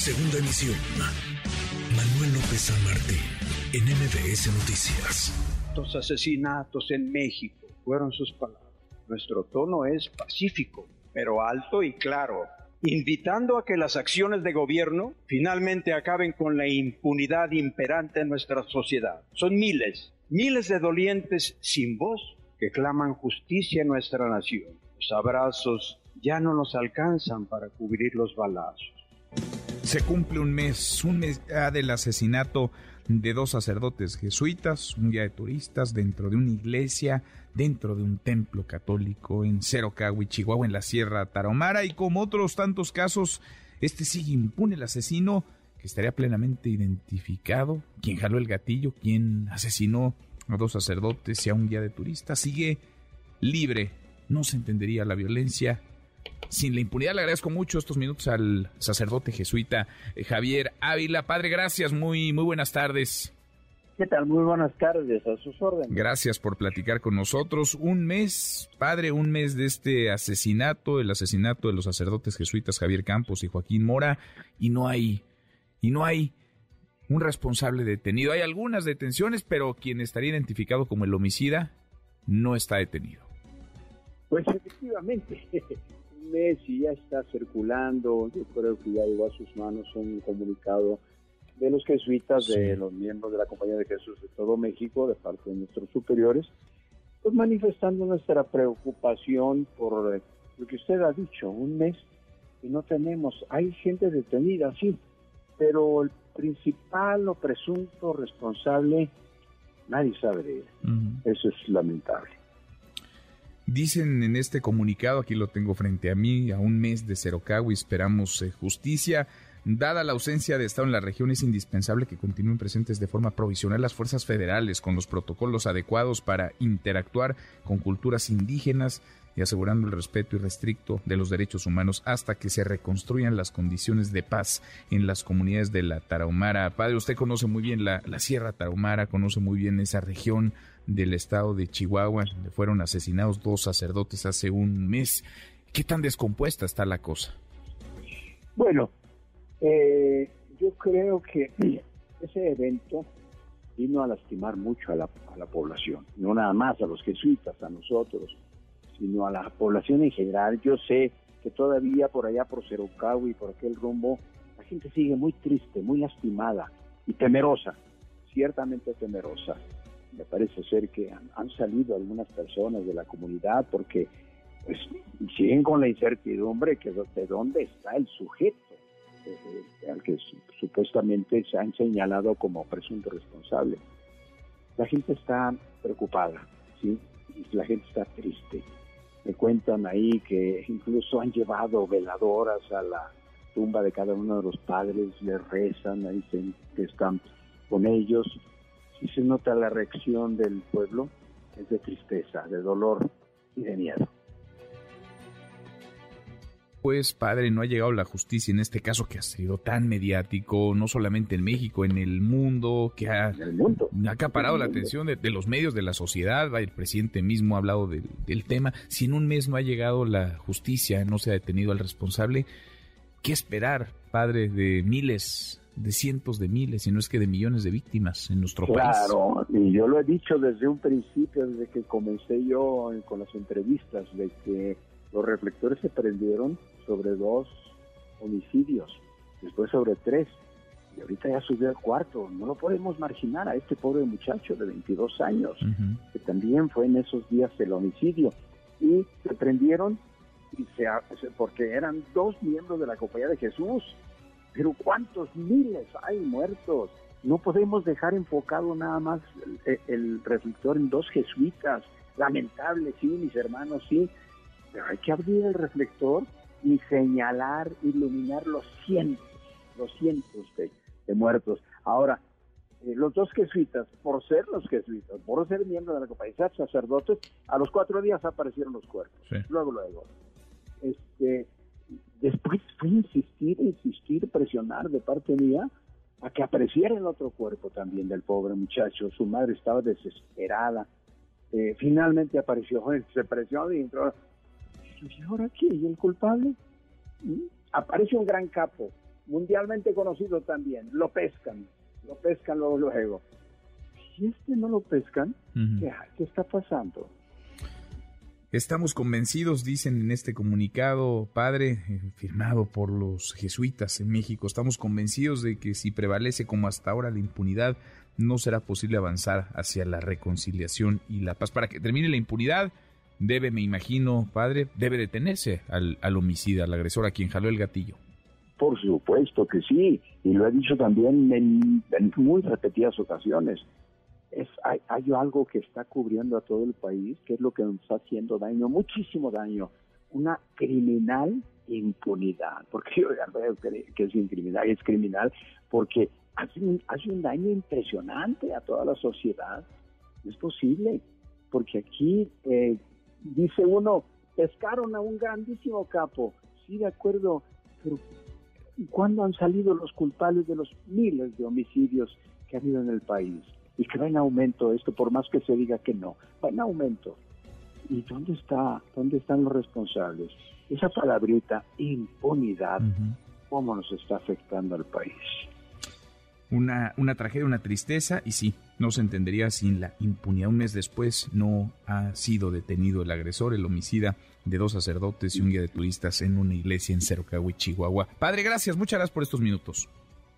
Segunda emisión. Manuel López San Martín, en MBS Noticias. Los asesinatos en México fueron sus palabras. Nuestro tono es pacífico, pero alto y claro, invitando a que las acciones de gobierno finalmente acaben con la impunidad imperante en nuestra sociedad. Son miles, miles de dolientes sin voz que claman justicia en nuestra nación. Los abrazos ya no nos alcanzan para cubrir los balazos. Se cumple un mes, un mes del asesinato de dos sacerdotes jesuitas, un guía de turistas dentro de una iglesia, dentro de un templo católico en Cerocagui, Chihuahua, en la Sierra Tarahumara, y como otros tantos casos, este sigue impune el asesino que estaría plenamente identificado, quien jaló el gatillo, quien asesinó a dos sacerdotes y a un guía de turistas, sigue libre. No se entendería la violencia sin la impunidad. Le agradezco mucho estos minutos al sacerdote jesuita eh, Javier Ávila. Padre, gracias, muy, muy buenas tardes. ¿Qué tal? Muy buenas tardes, a sus órdenes. Gracias por platicar con nosotros. Un mes, padre, un mes de este asesinato, el asesinato de los sacerdotes jesuitas Javier Campos y Joaquín Mora, y no hay, y no hay un responsable detenido. Hay algunas detenciones, pero quien estaría identificado como el homicida no está detenido. Pues efectivamente, un mes y ya está circulando, yo creo que ya llegó a sus manos un comunicado de los jesuitas, de los miembros de la Compañía de Jesús de todo México, de parte de nuestros superiores, pues manifestando nuestra preocupación por eh, lo que usted ha dicho, un mes y no tenemos, hay gente detenida, sí, pero el principal o presunto responsable, nadie sabe de él. Eso es lamentable. Dicen en este comunicado, aquí lo tengo frente a mí, a un mes de y esperamos eh, justicia. Dada la ausencia de Estado en la región, es indispensable que continúen presentes de forma provisional las fuerzas federales con los protocolos adecuados para interactuar con culturas indígenas y asegurando el respeto irrestricto de los derechos humanos hasta que se reconstruyan las condiciones de paz en las comunidades de la Tarahumara. Padre, usted conoce muy bien la, la Sierra Tarahumara, conoce muy bien esa región del estado de Chihuahua, donde fueron asesinados dos sacerdotes hace un mes. ¿Qué tan descompuesta está la cosa? Bueno, eh, yo creo que ese evento vino a lastimar mucho a la, población, no nada más a los jesuitas, a nosotros, sino a la población en general. Yo sé que todavía por allá, por Cerocau y por aquel rumbo, la gente sigue muy triste, muy lastimada y temerosa, ciertamente temerosa. Me parece ser que han, salido algunas personas de la comunidad porque pues, siguen con la incertidumbre que de dónde está el sujeto eh, al que supuestamente se han señalado como presunto responsable. La gente está preocupada, ¿sí? La gente está triste. Me cuentan ahí que incluso han llevado veladoras a la tumba de cada uno de los padres, le rezan, dicen que están con ellos. Y se nota la reacción del pueblo, es de tristeza, de dolor y de miedo pues padre, no ha llegado la justicia en este caso que ha sido tan mediático, no solamente en México, en el mundo, que ha, acaparado la atención de, los medios, de la sociedad. El presidente mismo ha hablado del, tema. Si en un mes no ha llegado la justicia, no se ha detenido al responsable, ¿qué esperar, padre, de miles, de cientos de miles, si no es que de millones de víctimas en nuestro país? Claro, y yo lo he dicho desde un principio, desde que comencé yo con las entrevistas, de que los reflectores se prendieron sobre dos homicidios, después sobre tres, y ahorita ya subió al cuarto. No lo podemos marginar a este pobre muchacho de 22 años, que también fue en esos días el homicidio. Y se prendieron y se, porque eran dos miembros de la Compañía de Jesús. Pero ¿cuántos miles hay muertos? No podemos dejar enfocado nada más el, el reflector en dos jesuitas. Lamentable, sí, mis hermanos, sí. Pero hay que abrir el reflector y señalar, iluminar los cientos, los cientos de, muertos. Ahora, eh, los dos jesuitas, por ser los jesuitas, por ser miembros de la compañía, sacerdotes, a los cuatro días aparecieron los cuerpos. Luego, luego. Este, después fue insistir, insistir, presionar de parte mía a que apareciera el otro cuerpo también del pobre muchacho. Su madre estaba desesperada. Eh, finalmente apareció, se presionó y entró ¿y ahora qué? ¿Y el culpable? Aparece un gran capo mundialmente conocido también, lo pescan, lo pescan luego, luego. Si este no lo pescan, ¿qué, ¿qué está pasando? Estamos convencidos, dicen en este comunicado, padre, eh, firmado por los jesuitas en México, estamos convencidos de que si prevalece como hasta ahora la impunidad, no será posible avanzar hacia la reconciliación y la paz. Para que termine la impunidad, debe, me imagino, padre, debe detenerse al, al homicida, al agresor a quien jaló el gatillo. Por supuesto que sí, y lo he dicho también en, muy repetidas ocasiones es, hay, algo que está cubriendo a todo el país, que es lo que nos está haciendo daño, muchísimo daño, una criminal impunidad, porque yo veo que, es criminal, es criminal porque hace un, hace un daño impresionante a toda la sociedad. Es posible, porque aquí eh, dice uno, pescaron a un grandísimo capo, sí, de acuerdo, pero ¿cuándo han salido los culpables de los miles de homicidios que ha habido en el país? y que va en aumento esto, por más que se diga que no, va en aumento. ¿Y dónde está, dónde están los responsables? Esa palabrita, impunidad, ¿cómo nos está afectando al país? Una, una tragedia, una tristeza, y sí, no se entendería sin la impunidad. Un mes después no ha sido detenido el agresor, el homicida de dos sacerdotes y un guía de turistas en una iglesia en Cerocagui, Chihuahua. Padre, gracias, muchas gracias por estos minutos.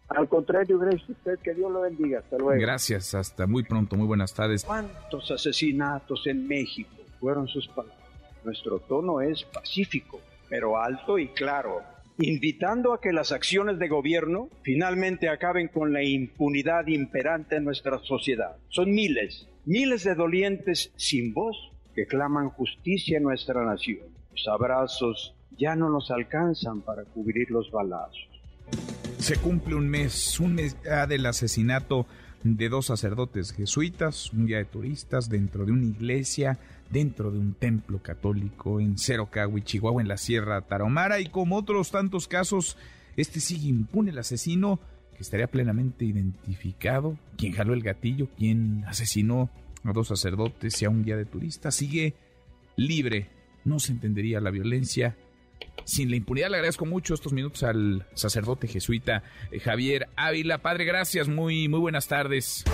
Al contrario, gracias a usted, que Dios lo bendiga. Hasta luego. Gracias, hasta muy pronto, muy buenas tardes. ¿Cuántos asesinatos en México? Fueron sus palabras. Nuestro tono es pacífico, pero alto y claro, invitando a que las acciones de gobierno finalmente acaben con la impunidad imperante en nuestra sociedad. Son miles, miles de dolientes sin voz que claman justicia en nuestra nación. Los abrazos ya no nos alcanzan para cubrir los balazos se cumple un mes, un mes del asesinato de dos sacerdotes jesuitas, un guía de turistas dentro de una iglesia, dentro de un templo católico en Cerocagui, Chihuahua, en la Sierra Tarahumara, y como otros tantos casos, este sigue impune el asesino que estaría plenamente identificado, quien jaló el gatillo, quien asesinó a dos sacerdotes y a un guía de turistas, sigue libre. No se entendería la violencia sin la impunidad. Le agradezco mucho estos minutos al sacerdote jesuita eh, Javier Ávila. Padre, gracias. Muy, muy buenas tardes.